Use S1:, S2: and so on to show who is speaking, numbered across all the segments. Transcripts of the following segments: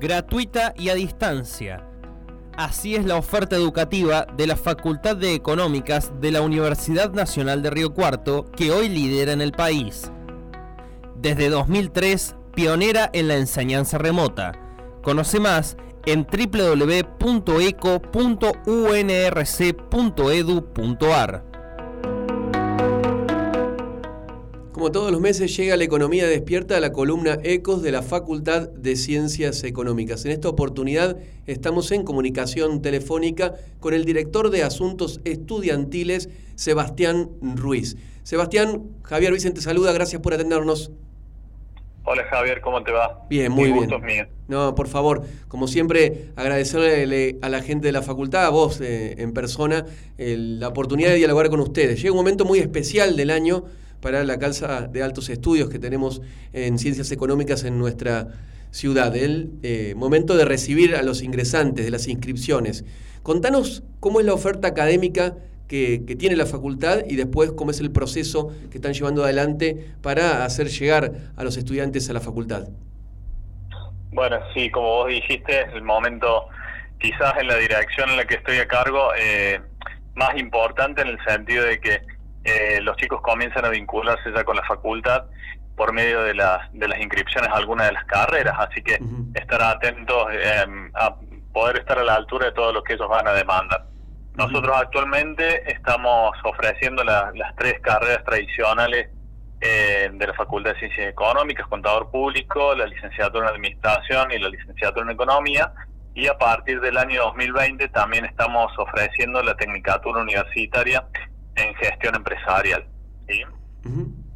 S1: gratuita y a distancia. Así es la oferta educativa de la Facultad de Económicas de la Universidad Nacional de Río Cuarto, que hoy lidera en el país. Desde 2003, pionera en la enseñanza remota. Conoce más en www.eco.unrc.edu.ar.
S2: Como todos los meses llega la economía despierta a la columna Ecos de la Facultad de Ciencias Económicas. En esta oportunidad estamos en comunicación telefónica con el director de Asuntos Estudiantiles, Sebastián Ruiz. Sebastián, Javier Vicente saluda, gracias por atendernos.
S3: Hola Javier, ¿cómo te va?
S2: Bien, muy bien. No, por favor, como siempre, agradecerle a la gente de la facultad, a vos eh, en persona, la oportunidad de dialogar con ustedes. Llega un momento muy especial del año para la calza de altos estudios que tenemos en ciencias económicas en nuestra ciudad, el eh, momento de recibir a los ingresantes, de las inscripciones. Contanos cómo es la oferta académica que, tiene la facultad y después cómo es el proceso que están llevando adelante para hacer llegar a los estudiantes a la facultad.
S3: Bueno, sí, como vos dijiste, es el momento quizás en la dirección en la que estoy a cargo eh, más importante en el sentido de que eh, los chicos comienzan a vincularse ya con la facultad por medio de, las de las inscripciones a alguna de las carreras, así que estar atentos em, a poder estar a la altura de todo lo que ellos van a demandar. Nosotros actualmente estamos ofreciendo las tres carreras tradicionales eh, de la Facultad de Ciencias Económicas, Contador Público, la licenciatura en Administración y la licenciatura en Economía, y a partir del año 2020 también estamos ofreciendo la Tecnicatura Universitaria en gestión empresarial. ¿sí?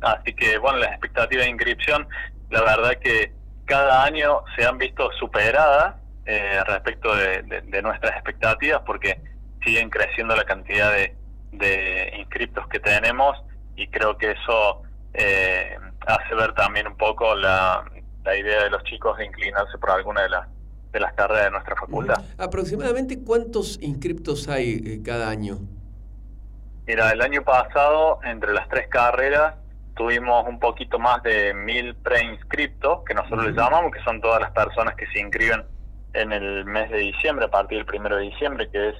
S3: Así que, bueno, las expectativas de inscripción, la verdad que cada año se han visto superadas eh, respecto de, nuestras expectativas porque siguen creciendo la cantidad de, de inscriptos que tenemos y creo que eso eh, hace ver también un poco la, la idea de los chicos de inclinarse por alguna de las de las carreras de nuestra facultad.
S2: ¿Aproximadamente cuántos inscriptos hay eh, cada año?
S3: Mira, el año pasado, entre las tres carreras, tuvimos un poquito más de mil preinscriptos, que nosotros les llamamos, que son todas las personas que se inscriben en el mes de diciembre, a partir del primero de diciembre, que es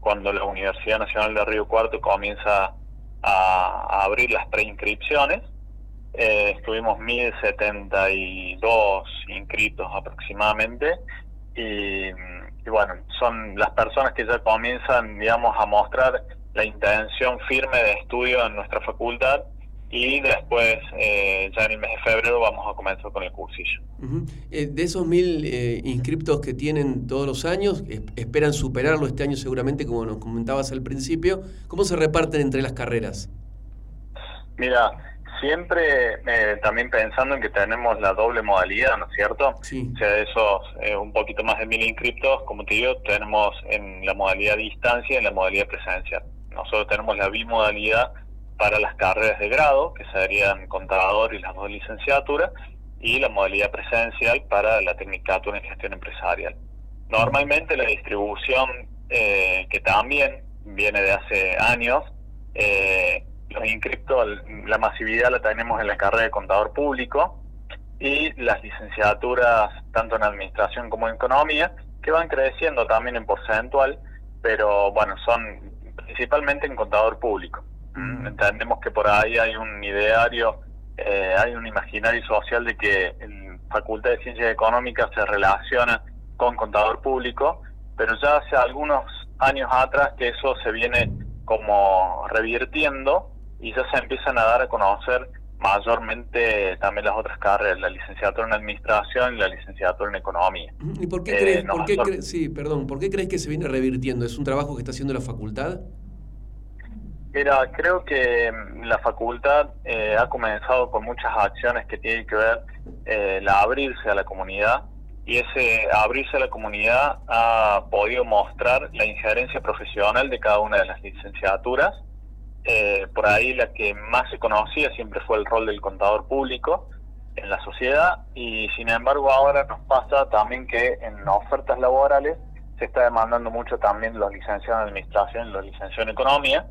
S3: cuando la Universidad Nacional de Río Cuarto comienza a, abrir las preinscripciones. Eh, estuvimos 1072 inscritos aproximadamente y, y bueno, son las personas que ya comienzan, digamos, a mostrar la intención firme de estudio en nuestra facultad y después, eh, ya en el mes de febrero, vamos a comenzar con el cursillo.
S2: Eh, de esos mil eh, inscriptos que tienen todos los años, esperan superarlo este año seguramente, como nos comentabas al principio. ¿Cómo se reparten entre las carreras?
S3: Mira, siempre también pensando en que tenemos la doble modalidad, ¿no es cierto?
S2: Sí.
S3: O sea, de esos un poquito más de mil inscriptos, como te digo, tenemos en la modalidad distancia y en la modalidad presencial. Nosotros tenemos la bimodalidad para las carreras de grado, que serían contador y las dos licenciaturas, y la modalidad presencial para la tecnicatura en gestión empresarial. Normalmente la distribución, eh, que también viene de hace años, eh, los inscriptos, la masividad la tenemos en la carrera de contador público y las licenciaturas tanto en administración como en economía, que van creciendo también en porcentual, pero bueno, son principalmente en contador público. Mm. Entendemos que por ahí hay un ideario, eh, hay un imaginario social de que en Facultad de Ciencias Económicas se relaciona con contador público, pero ya hace algunos años atrás que eso se viene como revirtiendo y ya se empiezan a dar a conocer mayormente también las otras carreras, la licenciatura en administración y la licenciatura en economía.
S2: ¿Y por qué, crees, eh, sí, perdón, ¿por qué crees que se viene revirtiendo? ¿Es un trabajo que está haciendo la facultad?
S3: Mira, creo que mm, la facultad eh, ha comenzado con muchas acciones que tienen que ver eh, la abrirse a la comunidad y ese abrirse a la comunidad ha podido mostrar la injerencia profesional de cada una de las licenciaturas eh, por ahí la que más se conocía siempre fue el rol del contador público en la sociedad y sin embargo ahora nos pasa también que en ofertas laborales se está demandando mucho también los licenciados en administración los licenciados en economía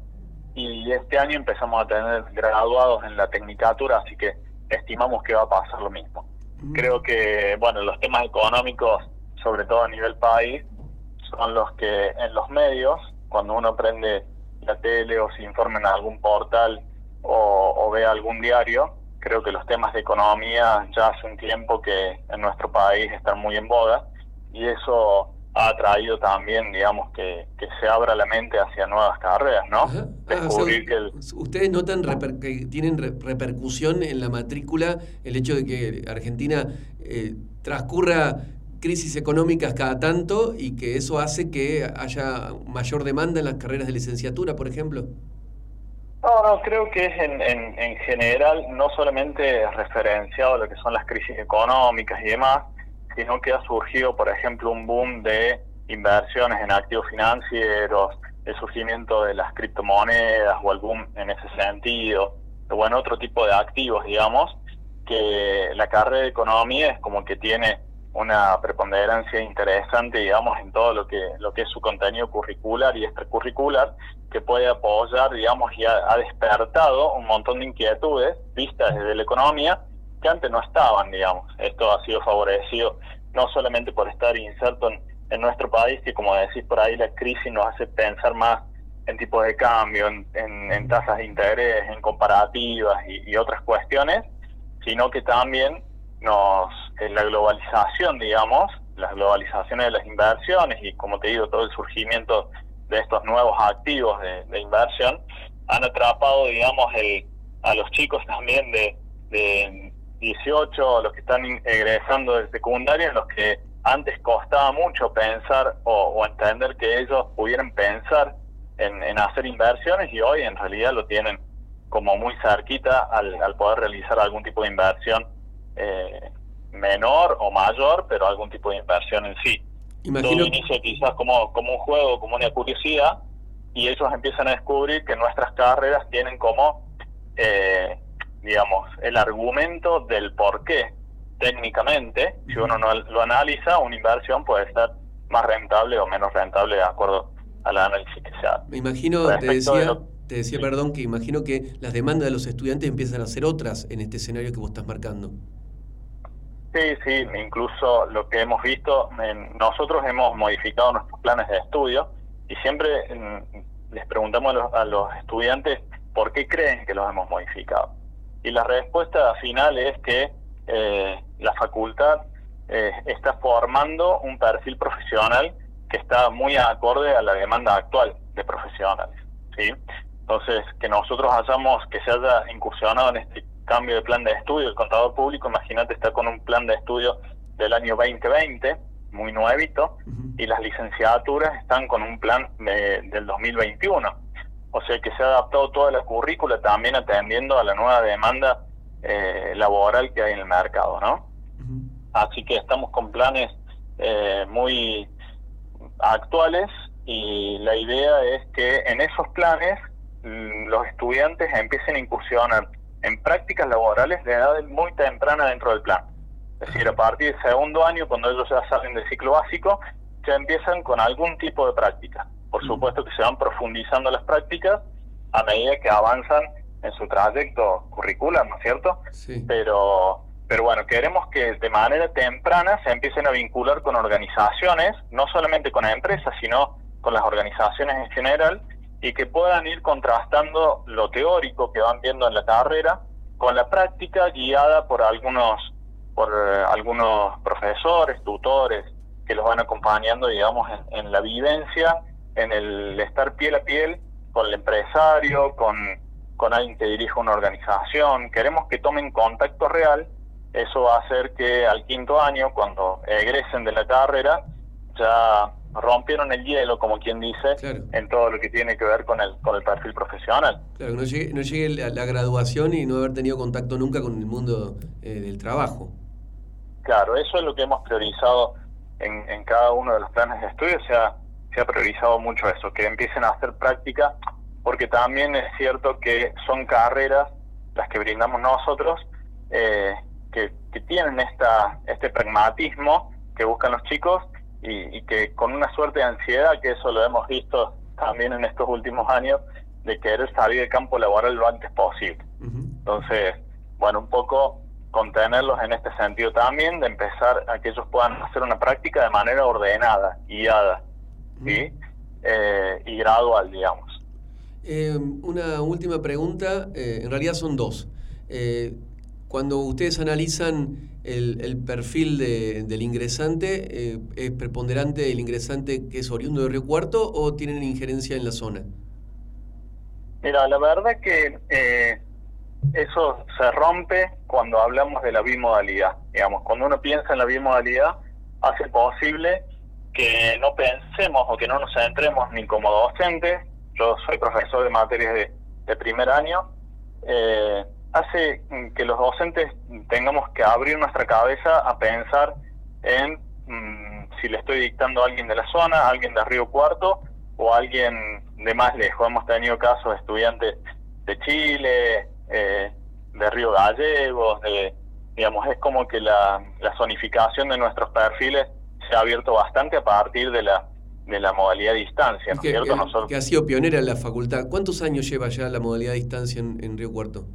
S3: y este año empezamos a tener graduados en la tecnicatura así que estimamos que va a pasar lo mismo. Mm. Creo que bueno los temas económicos sobre todo a nivel país, son los que en los medios, cuando uno prende la tele o se informa en algún portal o, o ve algún diario, creo que los temas de economía ya hace un tiempo que en nuestro país están muy en boga y eso ha traído también, digamos, que, que se abra la mente hacia nuevas carreras, ¿no?
S2: Ajá. Ah, o sea, ¿Ustedes notan reper- que tienen re- repercusión en la matrícula el hecho de que Argentina eh, transcurra crisis económicas cada tanto y que eso hace que haya mayor demanda en las carreras de licenciatura, por ejemplo?
S3: No, no, creo que es en, en, en general no solamente referenciado lo que son las crisis económicas y demás, sino que ha surgido, por ejemplo, un boom de inversiones en activos financieros, el surgimiento de las criptomonedas o boom en ese sentido, o en otro tipo de activos, digamos, que la carrera de economía es como que tiene una preponderancia interesante, digamos, en todo lo que lo que es su contenido curricular y extracurricular, que puede apoyar, digamos, y ha, despertado un montón de inquietudes vistas desde la economía que antes no estaban, digamos. Esto ha sido favorecido no solamente por estar inserto en, nuestro país, que como decís por ahí, la crisis nos hace pensar más en tipos de cambio, en, tasas de interés, en comparativas y, otras cuestiones, sino que también nos en la globalización, digamos, las globalizaciones de las inversiones y como te digo, todo el surgimiento de estos nuevos activos de, inversión han atrapado, digamos, el, a los chicos también de, de 18, los que están egresando de secundaria, los que antes costaba mucho pensar o, entender que ellos pudieran pensar en, en, hacer inversiones y hoy en realidad lo tienen como muy cerquita al poder realizar algún tipo de inversión eh, menor o mayor, pero algún tipo de inversión en sí.
S2: Imagino...
S3: Todo inicia quizás como, como un juego, como una curiosidad, y ellos empiezan a descubrir que nuestras carreras tienen como, eh, digamos, el argumento del por qué técnicamente, si uno no lo analiza, una inversión puede ser más rentable o menos rentable de acuerdo al análisis que se hace.
S2: Me imagino, te decía, lo, te decía, perdón, que imagino que las demandas de los estudiantes empiezan a ser otras en este escenario que vos estás marcando.
S3: Sí, sí, incluso lo que hemos visto, nosotros hemos modificado nuestros planes de estudio y siempre en, les preguntamos a los, a los, estudiantes por qué creen que los hemos modificado. Y la respuesta final es que eh, la facultad eh, está formando un perfil profesional que está muy acorde a la demanda actual de profesionales. ¿sí? Entonces, que nosotros hayamos, que se haya incursionado en este cambio de plan de estudio, el contador público, imagínate, está con un plan de estudio del año 2020, muy nuevito, uh -huh. y las licenciaturas están con un plan de, del 2021. O sea que se ha adaptado toda la currícula también atendiendo a la nueva demanda eh, laboral que hay en el mercado, ¿no? Uh -huh. Así que estamos con planes eh, muy actuales y la idea es que en esos planes los estudiantes empiecen a incursionar en prácticas laborales de edad muy temprana dentro del plan. Es decir, a partir del segundo año, cuando ellos ya salen del ciclo básico, ya empiezan con algún tipo de práctica. Por supuesto que se van profundizando las prácticas a medida que avanzan en su trayecto curricular, ¿no es cierto?
S2: Sí.
S3: Pero, pero bueno, queremos que de manera temprana se empiecen a vincular con organizaciones, no solamente con empresas, sino con las organizaciones en general, y que puedan ir contrastando lo teórico que van viendo en la carrera con la práctica guiada por algunos por eh, algunos profesores, tutores que los van acompañando, digamos, en, la vivencia, en el estar piel a piel con el empresario, con, con alguien que dirige una organización. Queremos que tomen contacto real. Eso va a hacer que al quinto año, cuando egresen de la carrera, ya rompieron el hielo, como quien dice,
S2: claro.
S3: en todo lo que tiene que ver con el, con el perfil profesional.
S2: Claro, no llegue, no llegue la, la, graduación y no haber tenido contacto nunca con el mundo eh, del trabajo.
S3: Claro, eso es lo que hemos priorizado en, en cada uno de los planes de estudio, se ha, se ha priorizado mucho eso, que empiecen a hacer práctica, porque también es cierto que son carreras, las que brindamos nosotros, eh, que, que tienen esta, este pragmatismo que buscan los chicos y, y, que con una suerte de ansiedad, que eso lo hemos visto también en estos últimos años, de querer salir del campo laboral lo antes posible. Uh -huh. Entonces, bueno, un poco contenerlos en este sentido también, de empezar a que ellos puedan hacer una práctica de manera ordenada, guiada, ¿sí? Eh, y gradual, digamos.
S2: Eh, una última pregunta, eh, en realidad son dos. cuando ustedes analizan el, perfil del ingresante, ¿es preponderante el ingresante que es oriundo de Río Cuarto o tienen injerencia en la zona?
S3: Mira, la verdad que eso se rompe cuando hablamos de la bimodalidad. Digamos, cuando uno piensa en la bimodalidad, hace posible que no pensemos o que no nos centremos ni como docentes, yo soy profesor de materias de, primer año, eh, hace que los docentes tengamos que abrir nuestra cabeza a pensar en mm, si le estoy dictando a alguien de la zona, a alguien de Río Cuarto o a alguien de más lejos. Hemos tenido casos de estudiantes de Chile, eh, de Río Gallegos, de, digamos, es como que la, zonificación de nuestros perfiles se ha abierto bastante a partir de la de la modalidad de distancia, ¿no es cierto?
S2: Nosotros... que ha sido pionera en la facultad. ¿Cuántos años lleva ya la modalidad de distancia en, Río Cuarto?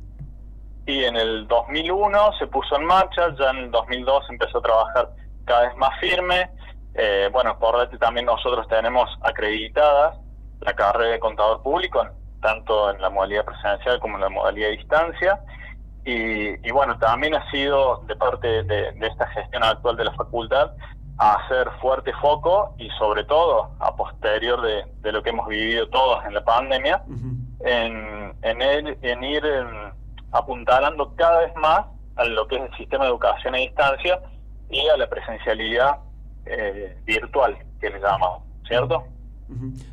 S3: Y en el 2001 se puso en marcha, ya en el 2002 empezó a trabajar cada vez más firme. Eh, bueno, por también nosotros tenemos acreditadas la carrera de contador público tanto en la modalidad presencial como en la modalidad de distancia. Y, bueno, también ha sido de parte de, esta gestión actual de la facultad hacer fuerte foco y sobre todo a posterior de, lo que hemos vivido todos en la pandemia, en, en, ir apuntalando cada vez más a lo que es el sistema de educación a distancia y a la presencialidad eh, virtual, que le llamamos, ¿cierto?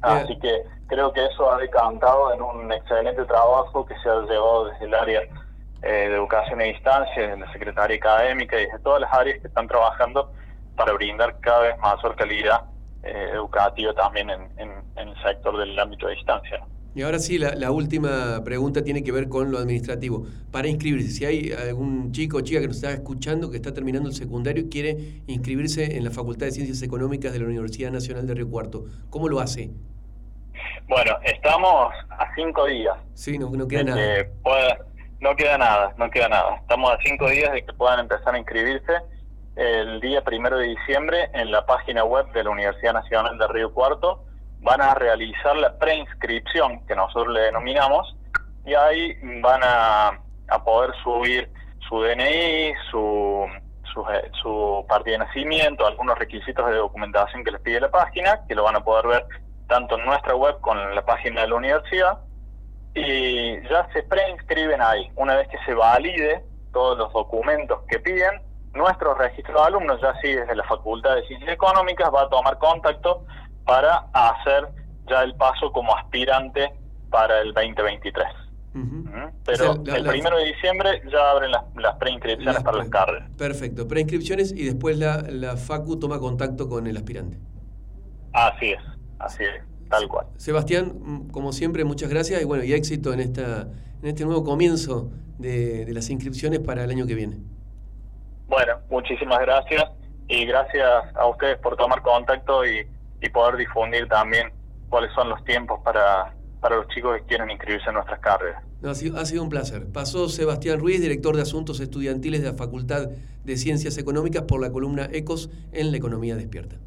S3: Así que creo que eso ha decantado en un excelente trabajo que se ha llevado desde el área eh, de educación a distancia, de la Secretaría Académica y desde todas las áreas que están trabajando para brindar cada vez mayor calidad eh, educativa también en, el sector del ámbito de distancia.
S2: Y ahora sí, la, última pregunta tiene que ver con lo administrativo. Para inscribirse, si hay algún chico o chica que nos está escuchando que está terminando el secundario y quiere inscribirse en la Facultad de Ciencias Económicas de la Universidad Nacional de Río Cuarto, ¿cómo lo hace?
S3: Bueno, estamos a cinco días.
S2: Sí, no, queda nada.
S3: no queda nada, no queda nada. Estamos a cinco días de que puedan empezar a inscribirse el día primero de diciembre en la página web de la Universidad Nacional de Río Cuarto van a realizar la preinscripción, que nosotros le denominamos, y ahí van a, poder subir su DNI, su, su, su partida de nacimiento, algunos requisitos de documentación que les pide la página, que lo van a poder ver tanto en nuestra web como en la página de la universidad, y ya se preinscriben ahí. Una vez que se valide todos los documentos que piden, nuestro registro de alumnos, ya sí desde la Facultad de Ciencias Económicas, va a tomar contacto para hacer ya el paso como aspirante para el 2023. Pero el primero de diciembre ya abren las, preinscripciones para las carreras.
S2: Perfecto, preinscripciones y después la, la FACU toma contacto con el aspirante.
S3: Así es, así es, tal cual.
S2: Sebastián, mm, como siempre, muchas gracias y bueno, y éxito en esta en este nuevo comienzo de, de las inscripciones para el año que viene.
S3: Bueno, muchísimas gracias y gracias a ustedes por tomar contacto y y poder difundir también cuáles son los tiempos para, para los chicos que quieren inscribirse en nuestras carreras.
S2: ha, sido, ha sido un placer. Pasó Sebastián Ruiz, director de Asuntos Estudiantiles de la Facultad de Ciencias Económicas, por la columna ECOS en la Economía Despierta.